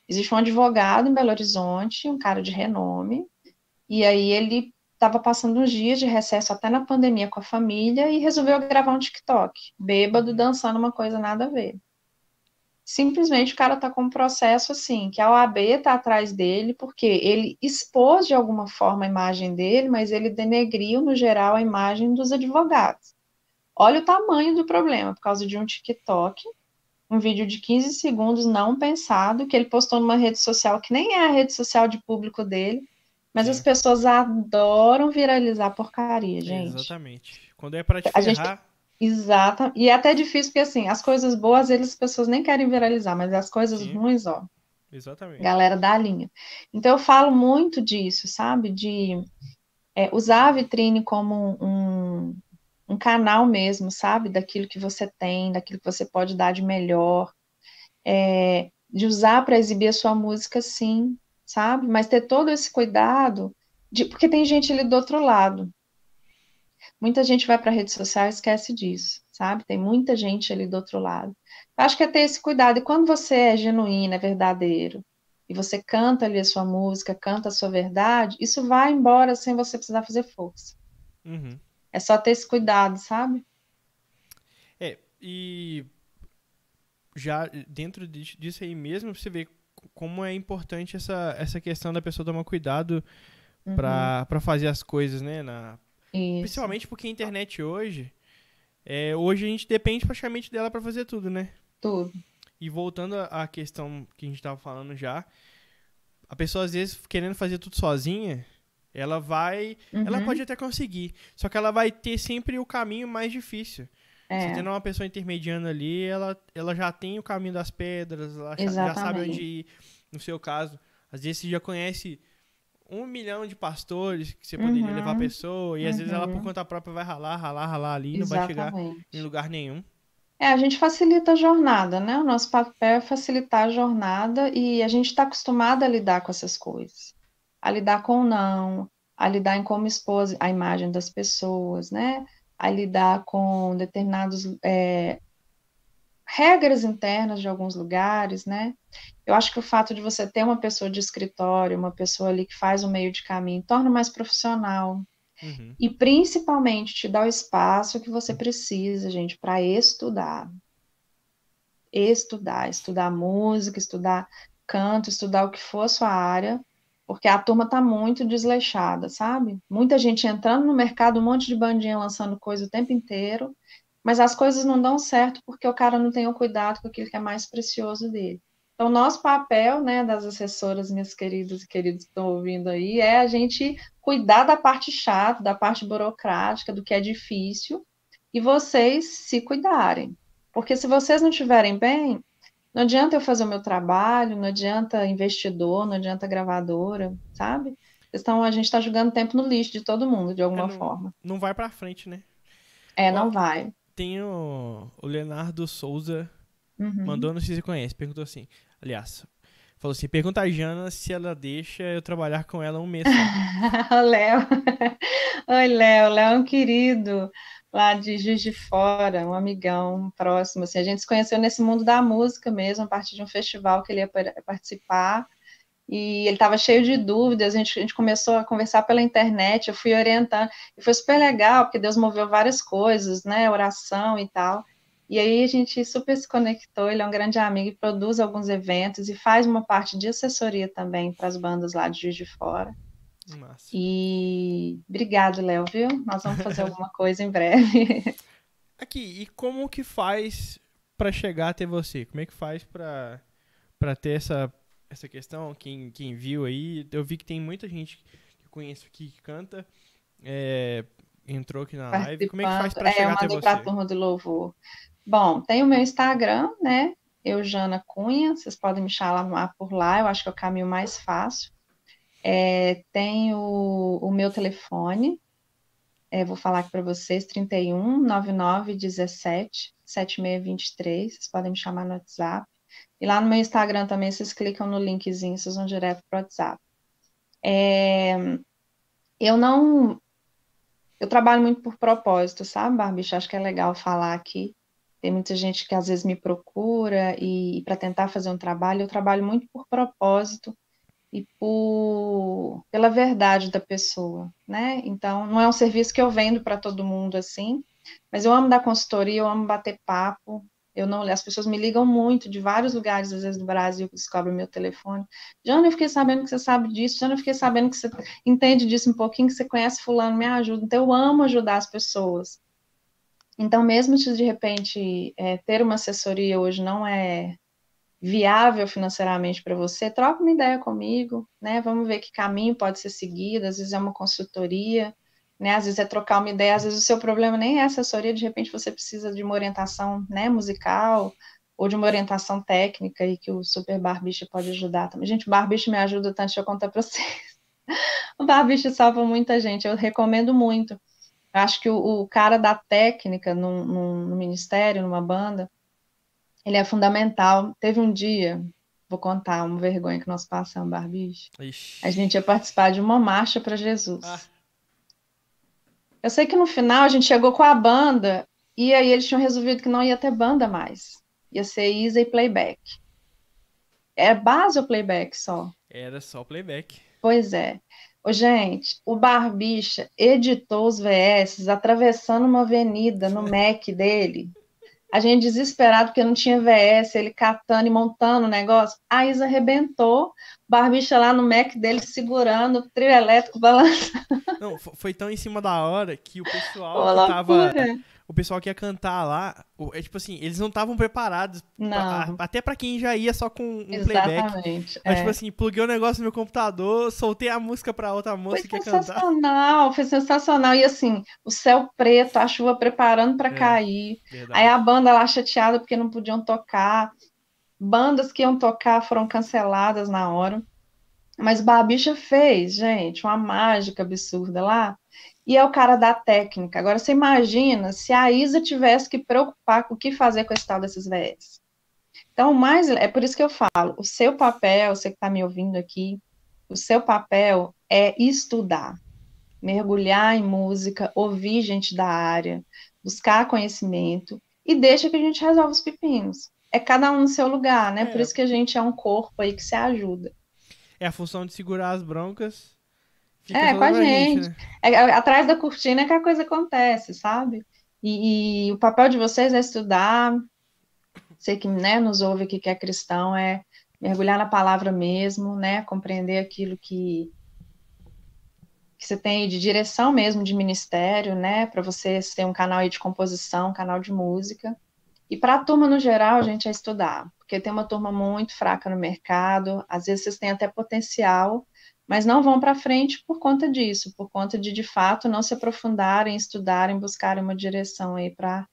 Existe um advogado em Belo Horizonte, um cara de renome, e aí ele estava passando uns dias de recesso até na pandemia com a família e resolveu gravar um TikTok, bêbado, dançando uma coisa nada a ver. Simplesmente o cara está com um processo assim, que a OAB está atrás dele, porque ele expôs de alguma forma a imagem dele, mas ele denegriu, no geral, a imagem dos advogados. Olha o tamanho do problema, por causa de um TikTok, um vídeo de 15 segundos não pensado, que ele postou numa rede social que nem é a rede social de público dele, mas as pessoas adoram viralizar porcaria, gente. Exatamente. Quando é para te a ferrar... Gente... Exato. E é até difícil, porque assim, as coisas boas, eles, as pessoas nem querem viralizar, mas as coisas Sim. ruins, ó. Exatamente. Galera da linha. Então eu falo muito disso, sabe? De é, usar a vitrine como um, um canal mesmo, sabe? Daquilo que você tem, daquilo que você pode dar de melhor. É, de usar para exibir a sua música, sim, sabe? Mas ter todo esse cuidado, de, porque tem gente ali do outro lado. Muita gente vai para a rede social e esquece disso, sabe? Tem muita gente ali do outro lado. Eu acho que é ter esse cuidado. E quando você é genuíno, é verdadeiro, e você canta ali a sua música, canta a sua verdade, isso vai embora sem você precisar fazer força. Uhum. É só ter esse cuidado, sabe? É, e já dentro disso aí mesmo, você vê como é importante essa, essa questão da pessoa tomar cuidado uhum. para fazer as coisas, né? Na, principalmente porque a internet hoje, é, hoje a gente depende praticamente dela para fazer tudo, né? Tudo. E voltando à questão que a gente estava falando já, a pessoa às vezes querendo fazer tudo sozinha, ela vai. Uhum. Ela pode até conseguir. Só que ela vai ter sempre o caminho mais difícil. É. Você tendo uma pessoa intermediando ali, ela, ela já tem o caminho das pedras, ela já sabe onde ir. No seu caso, às vezes você já conhece um milhão de pastores que você poderia uhum. levar a pessoa, e às uhum. vezes ela por uhum. conta própria vai ralar, ralar, ralar ali, Exatamente. não vai chegar em lugar nenhum. É, a gente facilita a jornada, né? O nosso papel é facilitar a jornada e a gente está acostumado a lidar com essas coisas a lidar com o não, a lidar em como expor a imagem das pessoas, né? A lidar com determinados é, regras internas de alguns lugares, né? Eu acho que o fato de você ter uma pessoa de escritório, uma pessoa ali que faz o meio de caminho, torna mais profissional. Uhum. E principalmente te dá o espaço que você precisa, gente, para estudar. Estudar, estudar música, estudar canto, estudar o que for a sua área, porque a turma está muito desleixada, sabe? Muita gente entrando no mercado, um monte de bandinha lançando coisa o tempo inteiro, mas as coisas não dão certo porque o cara não tem o cuidado com aquilo que é mais precioso dele. Então, nosso papel, né, das assessoras, minhas queridas e queridos que estão ouvindo aí, é a gente cuidar da parte chata, da parte burocrática, do que é difícil, e vocês se cuidarem. Porque se vocês não estiverem bem, não adianta eu fazer o meu trabalho, não adianta investidor, não adianta gravadora, sabe? Então a gente está jogando tempo no lixo de todo mundo, de alguma é, não, forma. Não vai para frente, né? É, não vai. Tem o, o Leonardo Souza, uhum. mandou, não sei se conhece, perguntou assim, aliás, falou assim, pergunta a Jana se ela deixa eu trabalhar com ela um mês. Léo. Oi, Léo. Léo é um querido lá de Juiz de Fora, um amigão próximo, assim, a gente se conheceu nesse mundo da música mesmo, a partir de um festival que ele ia participar, e ele estava cheio de dúvidas, a gente, a gente começou a conversar pela internet, eu fui orientando, e foi super legal, porque Deus moveu várias coisas, né, oração e tal, e aí a gente super se conectou, ele é um grande amigo e produz alguns eventos, e faz uma parte de assessoria também para as bandas lá de Juiz de Fora, Massa. E obrigado, Léo, viu? Nós vamos fazer alguma coisa em breve. Aqui, e como que faz para chegar até você? Como é que faz para para ter essa essa questão? Quem, quem viu aí, eu vi que tem muita gente que conheço aqui que canta, é, entrou aqui na live. Como é que faz para é, chegar até você? Para a turma do louvor. Bom, tem o meu Instagram, né? Eujana Cunha, vocês podem me chamar por lá, eu acho que é o caminho mais fácil. É, tem o, o meu telefone, é, vou falar aqui para vocês, 31 99 17 7623, vocês podem me chamar no WhatsApp. E lá no meu Instagram também, vocês clicam no linkzinho, vocês vão direto para o WhatsApp. É, eu não. Eu trabalho muito por propósito, sabe, Barbicha? Acho que é legal falar aqui. Tem muita gente que às vezes me procura e, e para tentar fazer um trabalho, eu trabalho muito por propósito e por pela verdade da pessoa, né? Então, não é um serviço que eu vendo para todo mundo assim, mas eu amo dar consultoria, eu amo bater papo, eu não, as pessoas me ligam muito de vários lugares, às vezes do Brasil, que descobrem meu telefone. Jana, eu fiquei sabendo que você sabe disso. Jana, eu fiquei sabendo que você entende disso um pouquinho, que você conhece fulano, me ajuda. Então, eu amo ajudar as pessoas. Então, mesmo se de repente é, ter uma assessoria hoje não é viável financeiramente para você, troca uma ideia comigo, né? Vamos ver que caminho pode ser seguido. Às vezes é uma consultoria, né? Às vezes é trocar uma ideia, às vezes o seu problema nem é assessoria, de repente você precisa de uma orientação, né, musical ou de uma orientação técnica e que o Super Barbicha pode ajudar também. Gente, o Barbicha me ajuda tanto, deixa eu contar para vocês. o Barbicha salva muita gente, eu recomendo muito. Acho que o, o cara da técnica no, no, no, ministério, numa banda, ele é fundamental. Teve um dia, vou contar uma vergonha que nós passamos, Barbicha. A gente ia participar de uma marcha para Jesus. Ah. Eu sei que no final a gente chegou com a banda e aí eles tinham resolvido que não ia ter banda mais. Ia ser Isa e playback. É base ou playback só? Era só playback. Pois é. Ô, gente, o Barbicha editou os VS atravessando uma avenida no Mac dele. A gente desesperado porque não tinha VS, ele catando e montando o negócio. A Isa arrebentou, Barbicha lá no Mac dele segurando, trio elétrico balançando. Não, foi tão em cima da hora que o pessoal Olá, tava. Pura o pessoal que ia cantar lá, é tipo assim, eles não estavam preparados. Pra, até para quem já ia só com um Exatamente, playback. Mas, é. tipo assim, pluguei o um negócio no meu computador, soltei a música pra outra moça foi que ia cantar. Foi sensacional, foi sensacional. E assim, o céu preto, a chuva preparando para é, cair. Verdade. Aí a banda lá chateada porque não podiam tocar. Bandas que iam tocar foram canceladas na hora. Mas Babicha fez, gente, uma mágica absurda lá e é o cara da técnica. Agora, você imagina se a Isa tivesse que preocupar com o que fazer com esse tal desses VS. Então, mais é por isso que eu falo, o seu papel, você que está me ouvindo aqui, o seu papel é estudar, mergulhar em música, ouvir gente da área, buscar conhecimento e deixa que a gente resolva os pepinos. É cada um no seu lugar, né? É. Por isso que a gente é um corpo aí que se ajuda. É a função de segurar as broncas Fica é, com a gente. gente né? é, é, atrás da cortina é que a coisa acontece, sabe? E, e, o papel de vocês é estudar. Sei que né, nos ouve aqui que é cristão, é mergulhar na palavra mesmo, né? Compreender aquilo que, que você tem de direção mesmo de ministério, né? Para você ter um canal aí de composição, um canal de música. E para a turma no geral, gente, é estudar, porque tem uma turma muito fraca no mercado, às vezes vocês têm até potencial, mas não vão para frente por conta disso, por conta de de fato não se aprofundarem, estudarem, buscarem uma direção aí para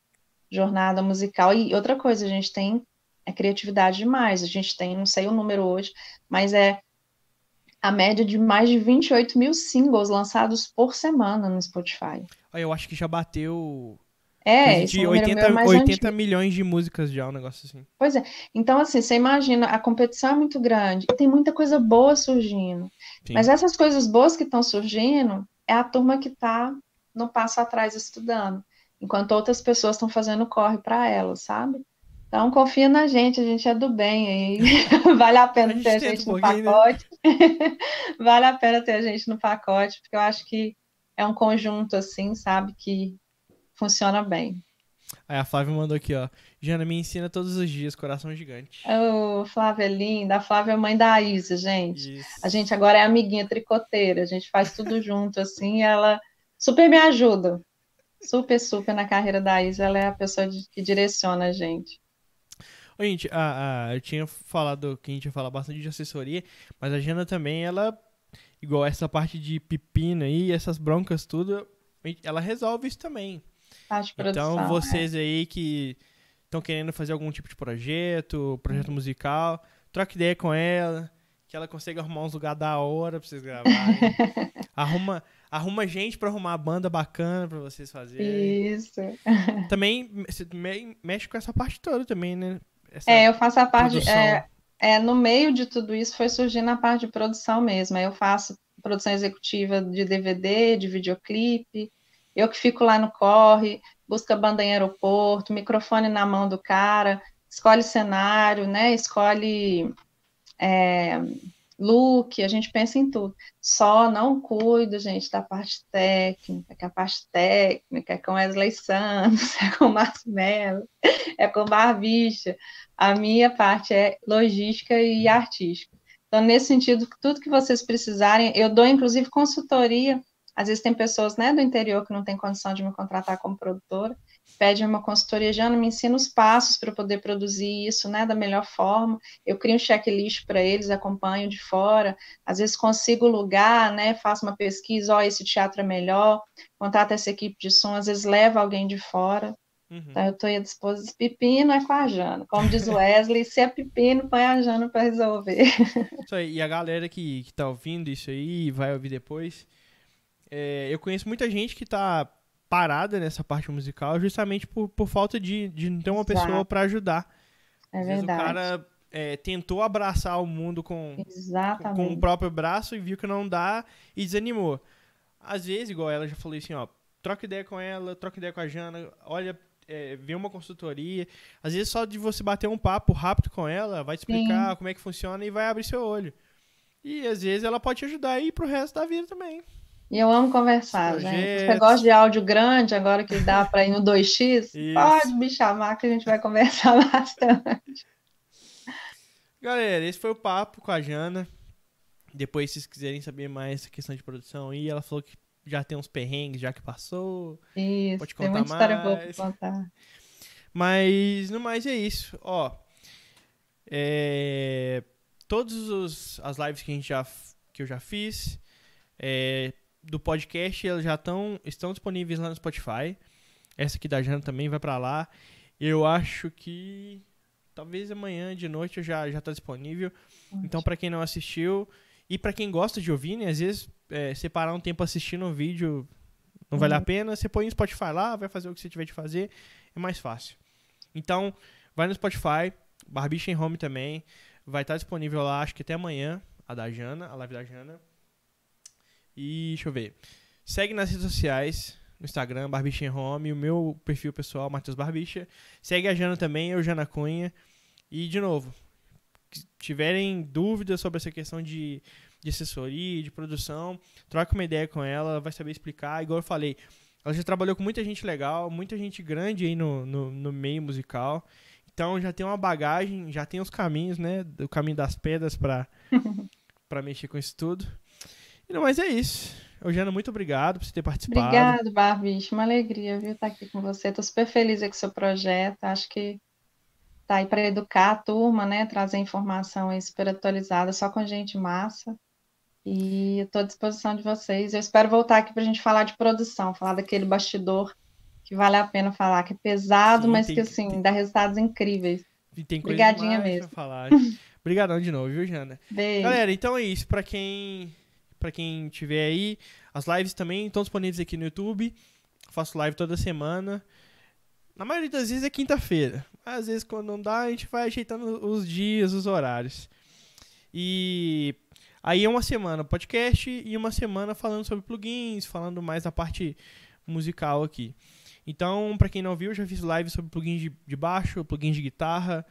jornada musical. E outra coisa, a gente tem é criatividade demais. A gente tem, não sei o número hoje, mas é a média de mais de 28 mil singles lançados por semana no Spotify. Eu acho que já bateu é, de 80, é 80 milhões de músicas já, um negócio assim. Pois é. Então, assim, você imagina, a competição é muito grande e tem muita coisa boa surgindo. Sim. Mas essas coisas boas que estão surgindo é a turma que está no passo atrás estudando, enquanto outras pessoas estão fazendo corre para elas, sabe? Então, confia na gente, a gente é do bem aí. vale a pena a ter a gente um no né? pacote. Né? vale a pena ter a gente no pacote, porque eu acho que é um conjunto, assim, sabe, que funciona bem. Aí a Flávia mandou aqui, ó. Jana, me ensina todos os dias, coração gigante. Ô, oh, Flávia é linda. A Flávia é mãe da Isa, gente. Isso. A gente agora é amiguinha tricoteira. A gente faz tudo junto, assim, e ela super me ajuda. Super, super na carreira da Isa. Ela é a pessoa de, que direciona a gente. Ô, gente, a, a, eu tinha falado que a gente ia falar bastante de assessoria, mas a Jana também, ela igual essa parte de pepino aí, essas broncas tudo, ela resolve isso também. Parte Então, produção, vocês aí que estão querendo fazer algum tipo de projeto, projeto musical, troca ideia com ela, que ela consegue arrumar uns lugares da hora pra vocês gravarem. arruma, arruma gente pra arrumar a banda bacana pra vocês é. fazerem. Isso. Também você me- mexe com essa parte toda também, né? Essa É, eu faço a parte. É, é, no meio de tudo isso foi surgindo a parte de produção mesmo. Aí eu faço produção executiva de DVD, de videoclipe. Eu que fico lá no corre, busca banda em aeroporto, microfone na mão do cara, escolhe cenário, né? Escolhe é, look, a gente pensa em tudo. Só não cuido, gente, da parte técnica, que a parte técnica é com Wesley Santos, é com Márcio Mello, é com Barbicha. A minha parte é logística e artística. Então, nesse sentido, tudo que vocês precisarem, eu dou inclusive consultoria. Às vezes tem pessoas né, do interior que não têm condição de me contratar como produtora, pedem uma consultoria, Jana, me ensina os passos para eu poder produzir isso né, da melhor forma. Eu crio um checklist para eles, acompanho de fora, às vezes consigo lugar, né, faço uma pesquisa, ó, esse teatro é melhor, contrato essa equipe de som, às vezes leva alguém de fora. Uhum. Então, eu estou à disposição. Pepino é com a Jana. Como diz o Wesley, se é pepino, põe a Jana para resolver. Isso aí. E a galera que, que tá ouvindo isso aí e vai ouvir depois, é, eu conheço muita gente que tá parada nessa parte musical justamente por, por falta de, de não ter uma Exato. pessoa pra ajudar. É Às vezes verdade. o cara é, tentou abraçar o mundo com, com o Exatamente. próprio braço e viu que não dá e desanimou. Às vezes, igual ela já falou assim, ó, troca ideia com ela, troca ideia com a Jana, olha, é, vê uma consultoria. Às vezes só de você bater um papo rápido com ela, vai te explicar como é que funciona e vai abrir seu olho. E às vezes ela pode te ajudar aí pro resto da vida também. E eu amo conversar, gente. Você gosta de áudio grande, agora que dá para ir no 2x? Isso. Pode me chamar que a gente vai conversar bastante. Galera, esse foi o papo com a Jana. Depois, se vocês quiserem saber mais essa questão de produção aí, ela falou que já tem uns perrengues, já que passou. Isso, Pode tem contar muita história boa mais. para contar. Mas, no mais, é isso. Ó, é, todas os, as lives que, a gente já, que eu já fiz é, do podcast, elas já tão, estão disponíveis lá no Spotify. Essa aqui da Jana também vai pra lá. Eu acho que talvez amanhã de noite já já tá disponível. Então, pra quem não assistiu e pra quem gosta de ouvir, né, às vezes é, separar um tempo assistindo um vídeo não vale a pena, você põe no Spotify lá, vai fazer o que você tiver de fazer, é mais fácil. Então, vai no Spotify, Barbicha em Home também, vai estar disponível lá, acho que até amanhã, a da Jana, a live da Jana. E deixa eu ver. Segue nas redes sociais, no Instagram, Barbicha em Home, o meu perfil pessoal, Matheus Barbicha. Segue a Jana também, eu, Jana Cunha. E, de novo, se tiverem dúvidas sobre essa questão de, de assessoria, de produção, troca uma ideia com ela, ela vai saber explicar. Igual eu falei, ela já trabalhou com muita gente legal, muita gente grande aí no, no, no meio musical. Então já tem uma bagagem, já tem os caminhos, né? O caminho das pedras pra mexer com isso tudo. Não, mas é isso. Eugênio, muito obrigado por você ter participado. Obrigado, Barbicho. Uma alegria, viu, estar aqui com você. Estou super feliz com o seu projeto. Acho que tá aí para educar a turma, né? Trazer informação aí super atualizada, só com gente massa. E estou à disposição de vocês. Eu espero voltar aqui para a gente falar de produção, falar daquele bastidor que vale a pena falar, que é pesado, Sim, mas tem que, assim, tem- dá resultados incríveis. E tem coisa Obrigadinha mesmo. falar. Obrigadão de novo, viu, Jana? Beijo. Galera, então é isso. Pra quem, pra quem tiver aí, as lives também estão disponíveis aqui no YouTube. Faço live toda semana. Na maioria das vezes é quinta-feira. Às vezes, quando não dá, a gente vai ajeitando os dias, os horários. E aí é uma semana podcast e uma semana falando sobre plugins, falando mais da parte musical aqui. Então, pra quem não viu, eu já fiz live sobre plugins de, de baixo, plugins de guitarra,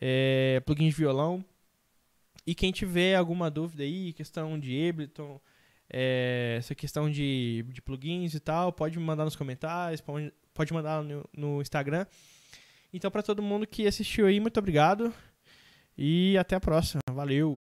é, plugins de violão. E quem tiver alguma dúvida aí, questão de Ableton, é, essa questão de, de plugins e tal, pode me mandar nos comentários, pode, pode mandar no, no Instagram. Então, pra todo mundo que assistiu aí, muito obrigado. E até a próxima. Valeu!